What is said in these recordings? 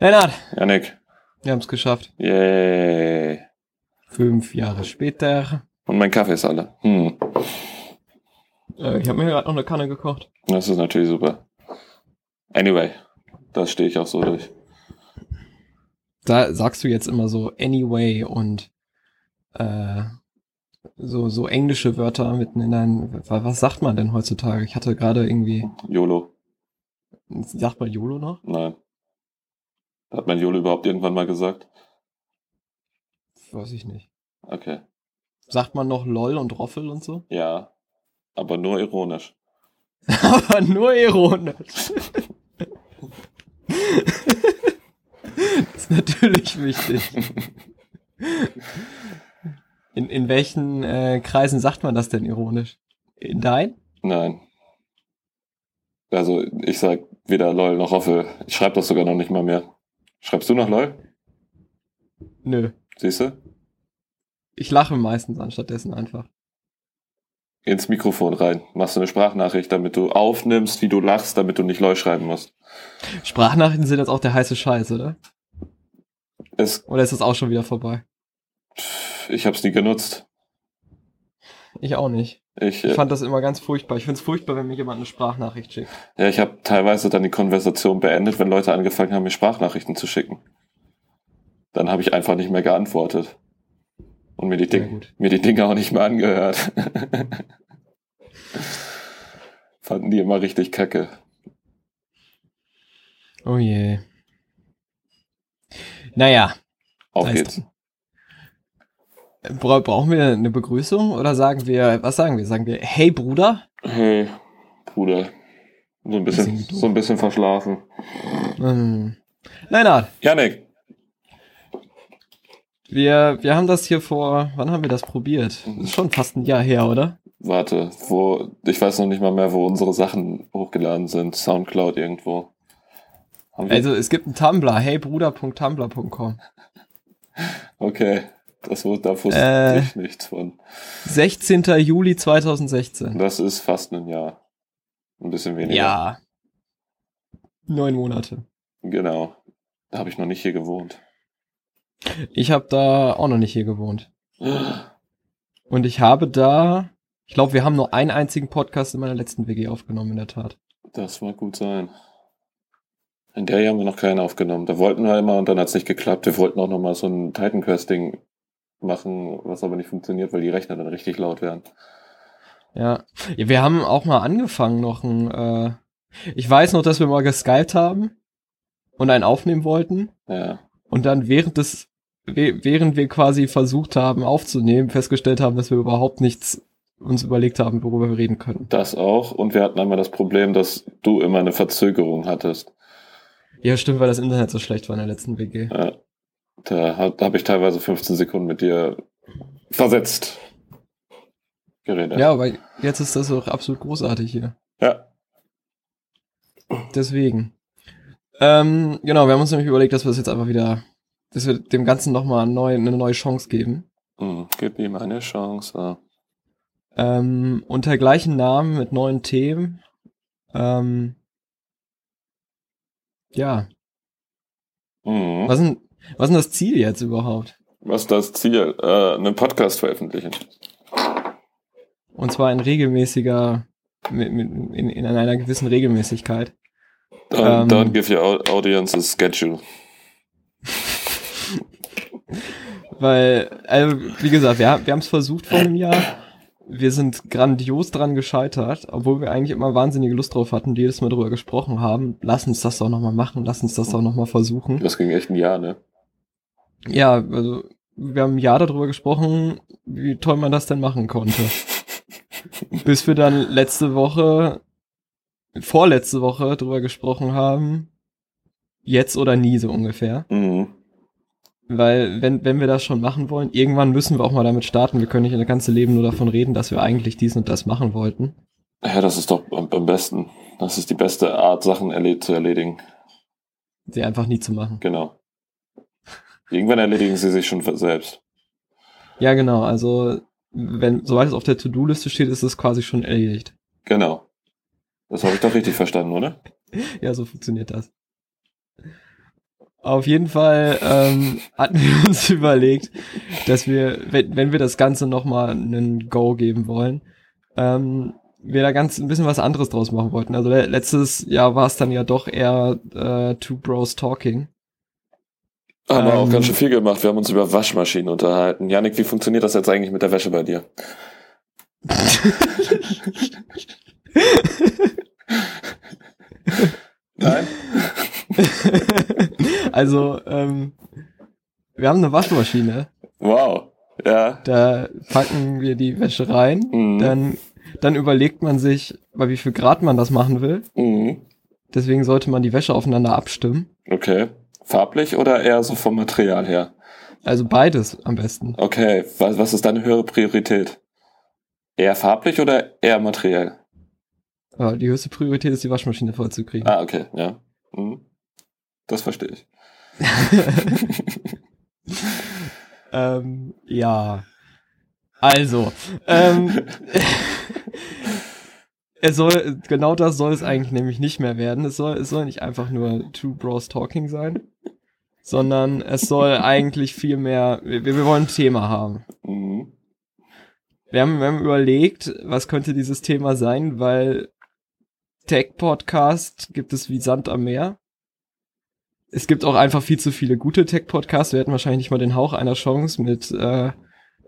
Lennart, Janik. wir haben es geschafft. Yay. Fünf Jahre später. Und mein Kaffee ist alle. Hm. Äh, ich habe mir gerade noch eine Kanne gekocht. Das ist natürlich super. Anyway, das stehe ich auch so durch. Da sagst du jetzt immer so anyway und äh, so, so englische Wörter mitten in deinen. wa- Was sagt man denn heutzutage? Ich hatte gerade irgendwie. YOLO. Sagt man YOLO noch? Nein. Hat mein YOLO überhaupt irgendwann mal gesagt? Weiß ich nicht. Okay. Sagt man noch LOL und Roffel und so? Ja. Aber nur ironisch. Aber nur ironisch. das ist natürlich wichtig. In, in welchen äh, Kreisen sagt man das denn ironisch? In dein? Nein. Also, ich sag weder LOL noch Hoffel. Ich schreibe das sogar noch nicht mal mehr. Schreibst du noch LOL? Nö. Siehst du? Ich lache meistens anstattdessen einfach. Ins Mikrofon rein. Machst du eine Sprachnachricht, damit du aufnimmst, wie du lachst, damit du nicht LOL schreiben musst. Sprachnachrichten sind jetzt auch der heiße Scheiß, oder? Es, Oder ist das auch schon wieder vorbei? ich hab's nie genutzt. Ich auch nicht. Ich, Ich äh, fand das immer ganz furchtbar. Ich find's furchtbar, wenn mir jemand eine Sprachnachricht schickt. Ja, ich habe teilweise dann die Konversation beendet, wenn Leute angefangen haben, mir Sprachnachrichten zu schicken. Dann habe ich einfach nicht mehr geantwortet. Und mir die, Ding mir die Dinge auch nicht mehr angehört. Fanden die immer richtig kacke. Oh je. Naja, Auf es geht's. Bra brauchen wir eine Begrüßung oder sagen wir, was sagen wir? Sagen wir, hey Bruder? Hey, Bruder. So ein bisschen, so ein bisschen verschlafen. Hm. Lennart, Janik, wir, wir haben das hier vor, wann haben wir das probiert? Ist schon fast ein Jahr her, oder? warte, wo, ich weiß noch nicht mal mehr, wo unsere Sachen hochgeladen sind. Soundcloud irgendwo. Also es gibt einen Tumblr, heybruder.tumblr.com. okay, das wurde, da wusste Äh. ich nichts von. 16. Juli 2016. Das ist fast ein Jahr. Ein bisschen weniger. Ja. Neun Monate. Genau. Da habe ich noch nicht hier gewohnt. Ich habe da auch noch nicht hier gewohnt. Und ich habe da, ich glaube, wir haben nur einen einzigen Podcast in meiner letzten WG aufgenommen, in der Tat. Das mag gut sein. In der hier haben wir noch keinen aufgenommen. Da wollten wir immer und dann hat's nicht geklappt. Wir wollten auch noch mal so ein Titan Quest-Ding machen, was aber nicht funktioniert, weil die Rechner dann richtig laut werden. Ja. wir haben auch mal angefangen noch ein, äh, ich weiß noch, dass wir mal geskypt haben und einen aufnehmen wollten Ja. und dann während des, während wir quasi versucht haben aufzunehmen, festgestellt haben, dass wir überhaupt nichts uns überlegt haben, worüber wir reden können. Das auch. Und wir hatten einmal das Problem, dass du immer eine Verzögerung hattest. Ja, stimmt, weil das Internet so schlecht war in der letzten WG. Ja. Da, da habe ich teilweise 15 Sekunden mit dir versetzt geredet. Ja, aber jetzt ist das doch absolut großartig hier. Ja. Deswegen. Ähm, genau, wir haben uns nämlich überlegt, dass wir es jetzt einfach wieder, dass wir dem Ganzen nochmal neu, eine neue Chance geben. Hm, gib ihm eine Chance. Ähm, unter gleichen Namen mit neuen Themen. Ähm, ja, Mhm. was denn, was ist denn das Ziel jetzt überhaupt? Was ist das Ziel? Äh, einen Podcast veröffentlichen. Und zwar in regelmäßiger, mit, mit, in, in einer gewissen Regelmäßigkeit. Don't, Ähm. don't give your au- audience a schedule. Weil, also, wie gesagt, wir, wir haben es versucht vor einem Jahr. Wir sind grandios dran gescheitert, obwohl wir eigentlich immer wahnsinnige Lust drauf hatten, die jedes Mal drüber gesprochen haben. Lass uns das doch nochmal machen, lass uns das doch nochmal versuchen. Das ging echt ein Jahr, ne? Ja, also, wir haben ein Jahr darüber gesprochen, wie toll man das denn machen konnte. Bis wir dann letzte Woche, vorletzte Woche drüber gesprochen haben, jetzt oder nie so ungefähr. Mhm. Weil, wenn, wenn wir das schon machen wollen, irgendwann müssen wir auch mal damit starten. Wir können nicht das ganze Leben nur davon reden, dass wir eigentlich dies und das machen wollten. Ja, das ist doch am, besten. Das ist die beste Art, Sachen erle zu erledigen. Sie einfach nie zu machen. Genau. Irgendwann erledigen sie sich schon selbst. Ja, genau. Also, wenn, sobald es auf der To-Do-Liste steht, ist es quasi schon erledigt. Genau. Das habe ich doch richtig verstanden, oder? Ja, so funktioniert das. Auf jeden Fall ähm, hatten wir uns überlegt, dass wir, wenn, wenn wir das Ganze nochmal einen Go geben wollen, ähm, wir da ganz ein bisschen was anderes draus machen wollten. Also le letztes Jahr war es dann ja doch eher äh, Two Bros Talking. Haben wir auch Ähm. ganz schön viel gemacht. Wir haben uns über Waschmaschinen unterhalten. Janik, wie funktioniert das jetzt eigentlich mit der Wäsche bei dir? Nein? also, ähm, wir haben eine Waschmaschine. Wow. Ja. Da packen wir die Wäsche rein. Mhm. Dann, dann überlegt man sich, bei wie viel Grad man das machen will. Mhm. Deswegen sollte man die Wäsche aufeinander abstimmen. Okay. Farblich oder eher so vom Material her? Also beides am besten. Okay. Was, was ist deine höhere Priorität? Eher farblich oder eher materiell? Aber die höchste Priorität ist, die Waschmaschine vollzukriegen. Ah, okay. Ja. Mhm. Das verstehe ich. Ähm, ja. Also, ähm, es soll, genau das soll es eigentlich nämlich nicht mehr werden. Es soll, es soll nicht einfach nur Two Bros Talking sein, sondern es soll eigentlich viel mehr, wir, wir wollen ein Thema haben. Mhm. Wir haben, wir haben überlegt, was könnte dieses Thema sein, weil Tech-Podcast gibt es wie Sand am Meer. Es gibt auch einfach viel zu viele gute Tech-Podcasts. Wir hätten wahrscheinlich nicht mal den Hauch einer Chance mit äh,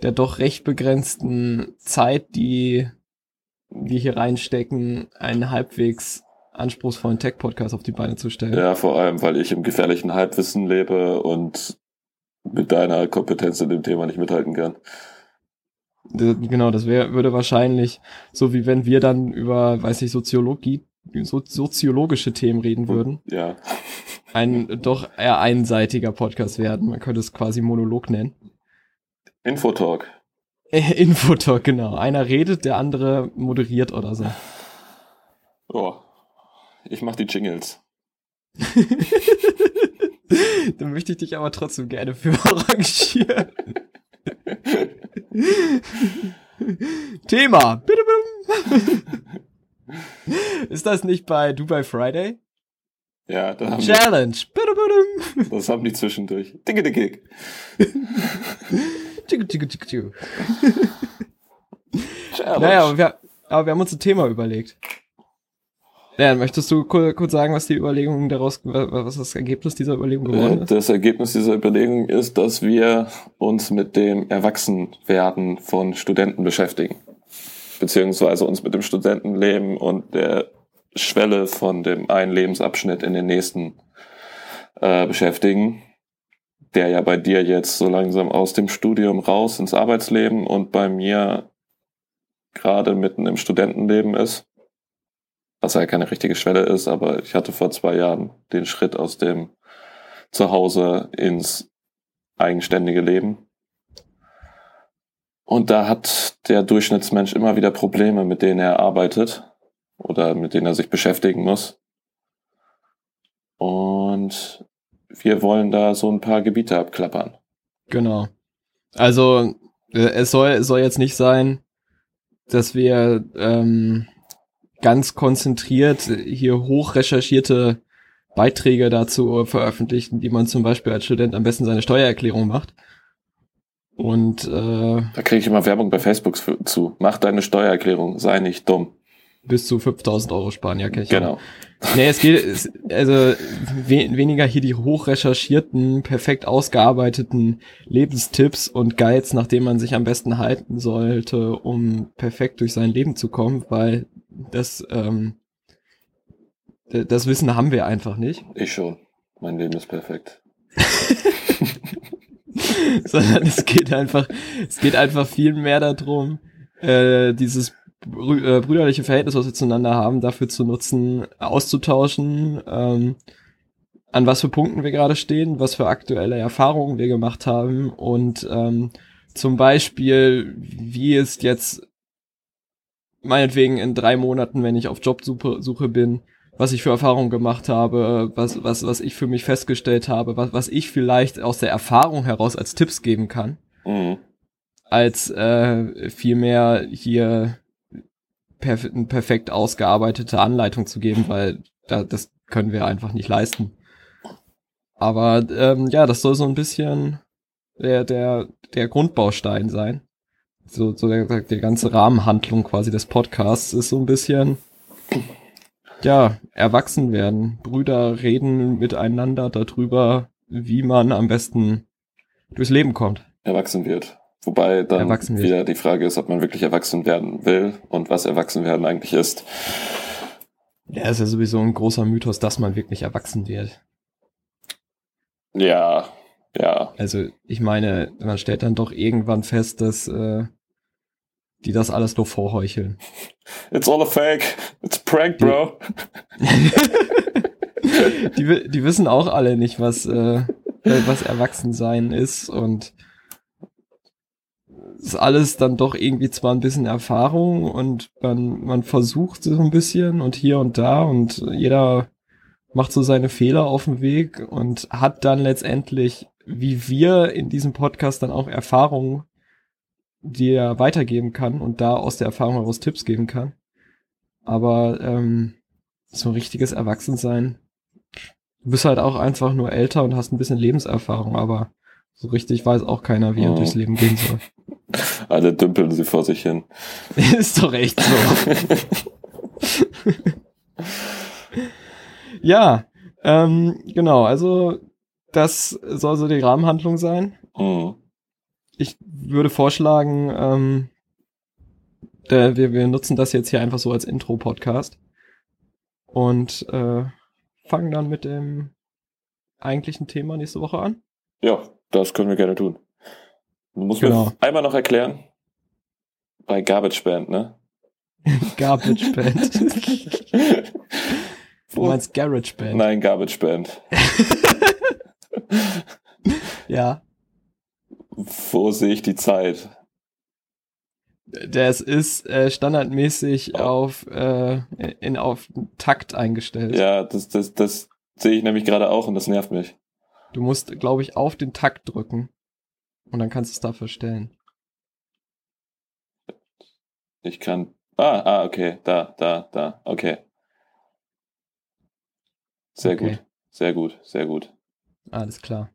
der doch recht begrenzten Zeit, die wir hier reinstecken, einen halbwegs anspruchsvollen Tech-Podcast auf die Beine zu stellen. Ja, vor allem, weil ich im gefährlichen Halbwissen lebe und mit deiner Kompetenz in dem Thema nicht mithalten kann. D- Genau, das wär, würde wahrscheinlich, so wie wenn wir dann über, weiß ich, Soziologie, so, soziologische Themen reden würden, Ja. ein doch eher einseitiger Podcast werden. Man könnte es quasi Monolog nennen. Infotalk. Infotalk, genau. Einer redet, der andere moderiert oder so. Oh. Ich mach die Jingles. Dann möchte ich dich aber trotzdem gerne für arrangieren. Thema. Ist das nicht bei Dubai Friday? Ja, da haben die, Challenge. Bitte. das haben die zwischendurch. Dicke, dicke. Naja, aber wir, aber wir haben uns ein Thema überlegt. Ja, möchtest du kur- kurz sagen, was die Überlegung daraus, was das Ergebnis dieser Überlegung geworden Äh, ist? Das Ergebnis dieser Überlegung ist, dass wir uns mit dem Erwachsenwerden von Studenten beschäftigen. Beziehungsweise uns mit dem Studentenleben und der Schwelle von dem einen Lebensabschnitt in den nächsten äh, beschäftigen. Der ja bei dir jetzt so langsam aus dem Studium raus ins Arbeitsleben und bei mir gerade mitten im Studentenleben ist. Was ja keine richtige Schwelle ist, aber ich hatte vor zwei Jahren den Schritt aus dem Zuhause ins eigenständige Leben. Und da hat der Durchschnittsmensch immer wieder Probleme, mit denen er arbeitet oder mit denen er sich beschäftigen muss. Und wir wollen da so ein paar Gebiete abklappern. Genau. Also, äh, es soll, soll jetzt nicht sein, dass wir ähm, ganz konzentriert hier hoch recherchierte Beiträge dazu veröffentlichen, die man zum Beispiel als Student am besten seine Steuererklärung macht. Und äh, Da kriege ich immer Werbung bei Facebook zu. Mach deine Steuererklärung, sei nicht dumm. Bis zu 5000 Euro sparen, ja, kenn ich Genau. Nee, es geht, es, also we weniger hier die hoch recherchierten, perfekt ausgearbeiteten Lebenstipps und Guides, nach denen man sich am besten halten sollte, um perfekt durch sein Leben zu kommen, weil das, ähm, das Wissen haben wir einfach nicht, Ich schon. Mein Leben ist perfekt. sondern es geht einfach, es geht einfach viel mehr darum, äh, dieses brü äh, brüderliche Verhältnis, was wir zueinander haben, dafür zu nutzen, auszutauschen, ähm, an was für Punkten wir gerade stehen, was für aktuelle Erfahrungen wir gemacht haben und ähm, zum Beispiel, wie es jetzt meinetwegen in drei Monaten, wenn ich auf Jobsuche Suche bin, was ich für Erfahrungen gemacht habe, was, was, was ich für mich festgestellt habe, was, was ich vielleicht aus der Erfahrung heraus als Tipps geben kann, Mhm. als äh, vielmehr hier perf eine perfekt ausgearbeitete Anleitung zu geben, weil da, das können wir einfach nicht leisten. Aber ähm, ja, das soll so ein bisschen der, der, der Grundbaustein sein. So, so der, der ganze Rahmenhandlung quasi des Podcasts ist so ein bisschen, ja, erwachsen werden. Brüder reden miteinander darüber, wie man am besten durchs Leben kommt. Erwachsen wird. Wobei dann wieder die Frage ist, ob man wirklich erwachsen werden will und was erwachsen werden eigentlich ist. Ja, ist ja sowieso ein großer Mythos, dass man wirklich erwachsen wird. Ja, ja. Also ich meine, man stellt dann doch irgendwann fest, dass äh, die das alles nur vorheucheln. It's all a fake. It's a prank, bro. die, die wissen auch alle nicht, was, äh, was Erwachsensein ist und ist alles dann doch irgendwie zwar ein bisschen Erfahrung und man, man versucht so ein bisschen und hier und da und jeder macht so seine Fehler auf dem Weg und hat dann letztendlich, wie wir in diesem Podcast dann auch Erfahrungen, die er weitergeben kann und da aus der Erfahrung heraus Tipps geben kann. Aber ähm, so ein richtiges Erwachsensein, du bist halt auch einfach nur älter und hast ein bisschen Lebenserfahrung, aber so richtig weiß auch keiner, wie er Oh. durchs Leben gehen soll. Alle dümpeln sie vor sich hin. Ist doch echt so. ja, ähm, genau, also das soll so die Rahmenhandlung sein. Mhm. Ich würde vorschlagen, ähm, der, wir, wir nutzen das jetzt hier einfach so als Intro-Podcast und äh, fangen dann mit dem eigentlichen Thema nächste Woche an. Ja, das können wir gerne tun. Du musst Genau. mir einmal noch erklären, bei Garbage Band, ne? Garbage Band. Du meinst Garage Band? Nein, Garbage Band. Ja. Wo sehe ich die Zeit? Das ist äh, standardmäßig Oh. auf, äh, in, auf Takt eingestellt. Ja, das, das, das sehe ich nämlich gerade auch und das nervt mich. Du musst, glaube ich, auf den Takt drücken. Und dann kannst du es da verstellen. Ich kann. Ah, ah, okay. Da, da, da. Okay. Sehr Okay. gut. Sehr gut. Sehr gut. Alles klar.